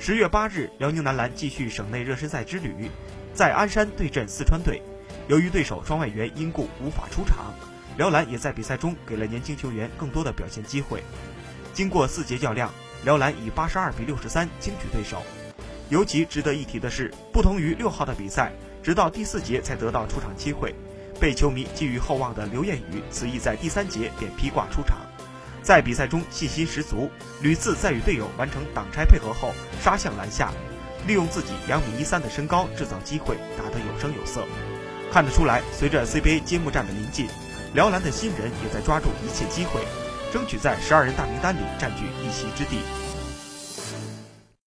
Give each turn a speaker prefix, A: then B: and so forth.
A: 十月八日，辽宁男篮继续省内热身赛之旅，在鞍山对阵四川队。由于对手双外援因故无法出场，辽篮也在比赛中给了年轻球员更多的表现机会。经过四节较量，辽篮以八十二比六十三轻取对手。尤其值得一提的是，不同于六号的比赛，直到第四节才得到出场机会。被球迷寄予厚望的刘晏宇，此役在第三节便披挂出场。在比赛中信心十足，屡次在与队友完成挡拆配合后杀向篮下，利用自己两米一三的身高制造机会，打得有声有色。看得出来，随着 CBA 揭幕战的临近，辽篮的新人也在抓住一切机会，争取在十二人大名单里占据一席之地。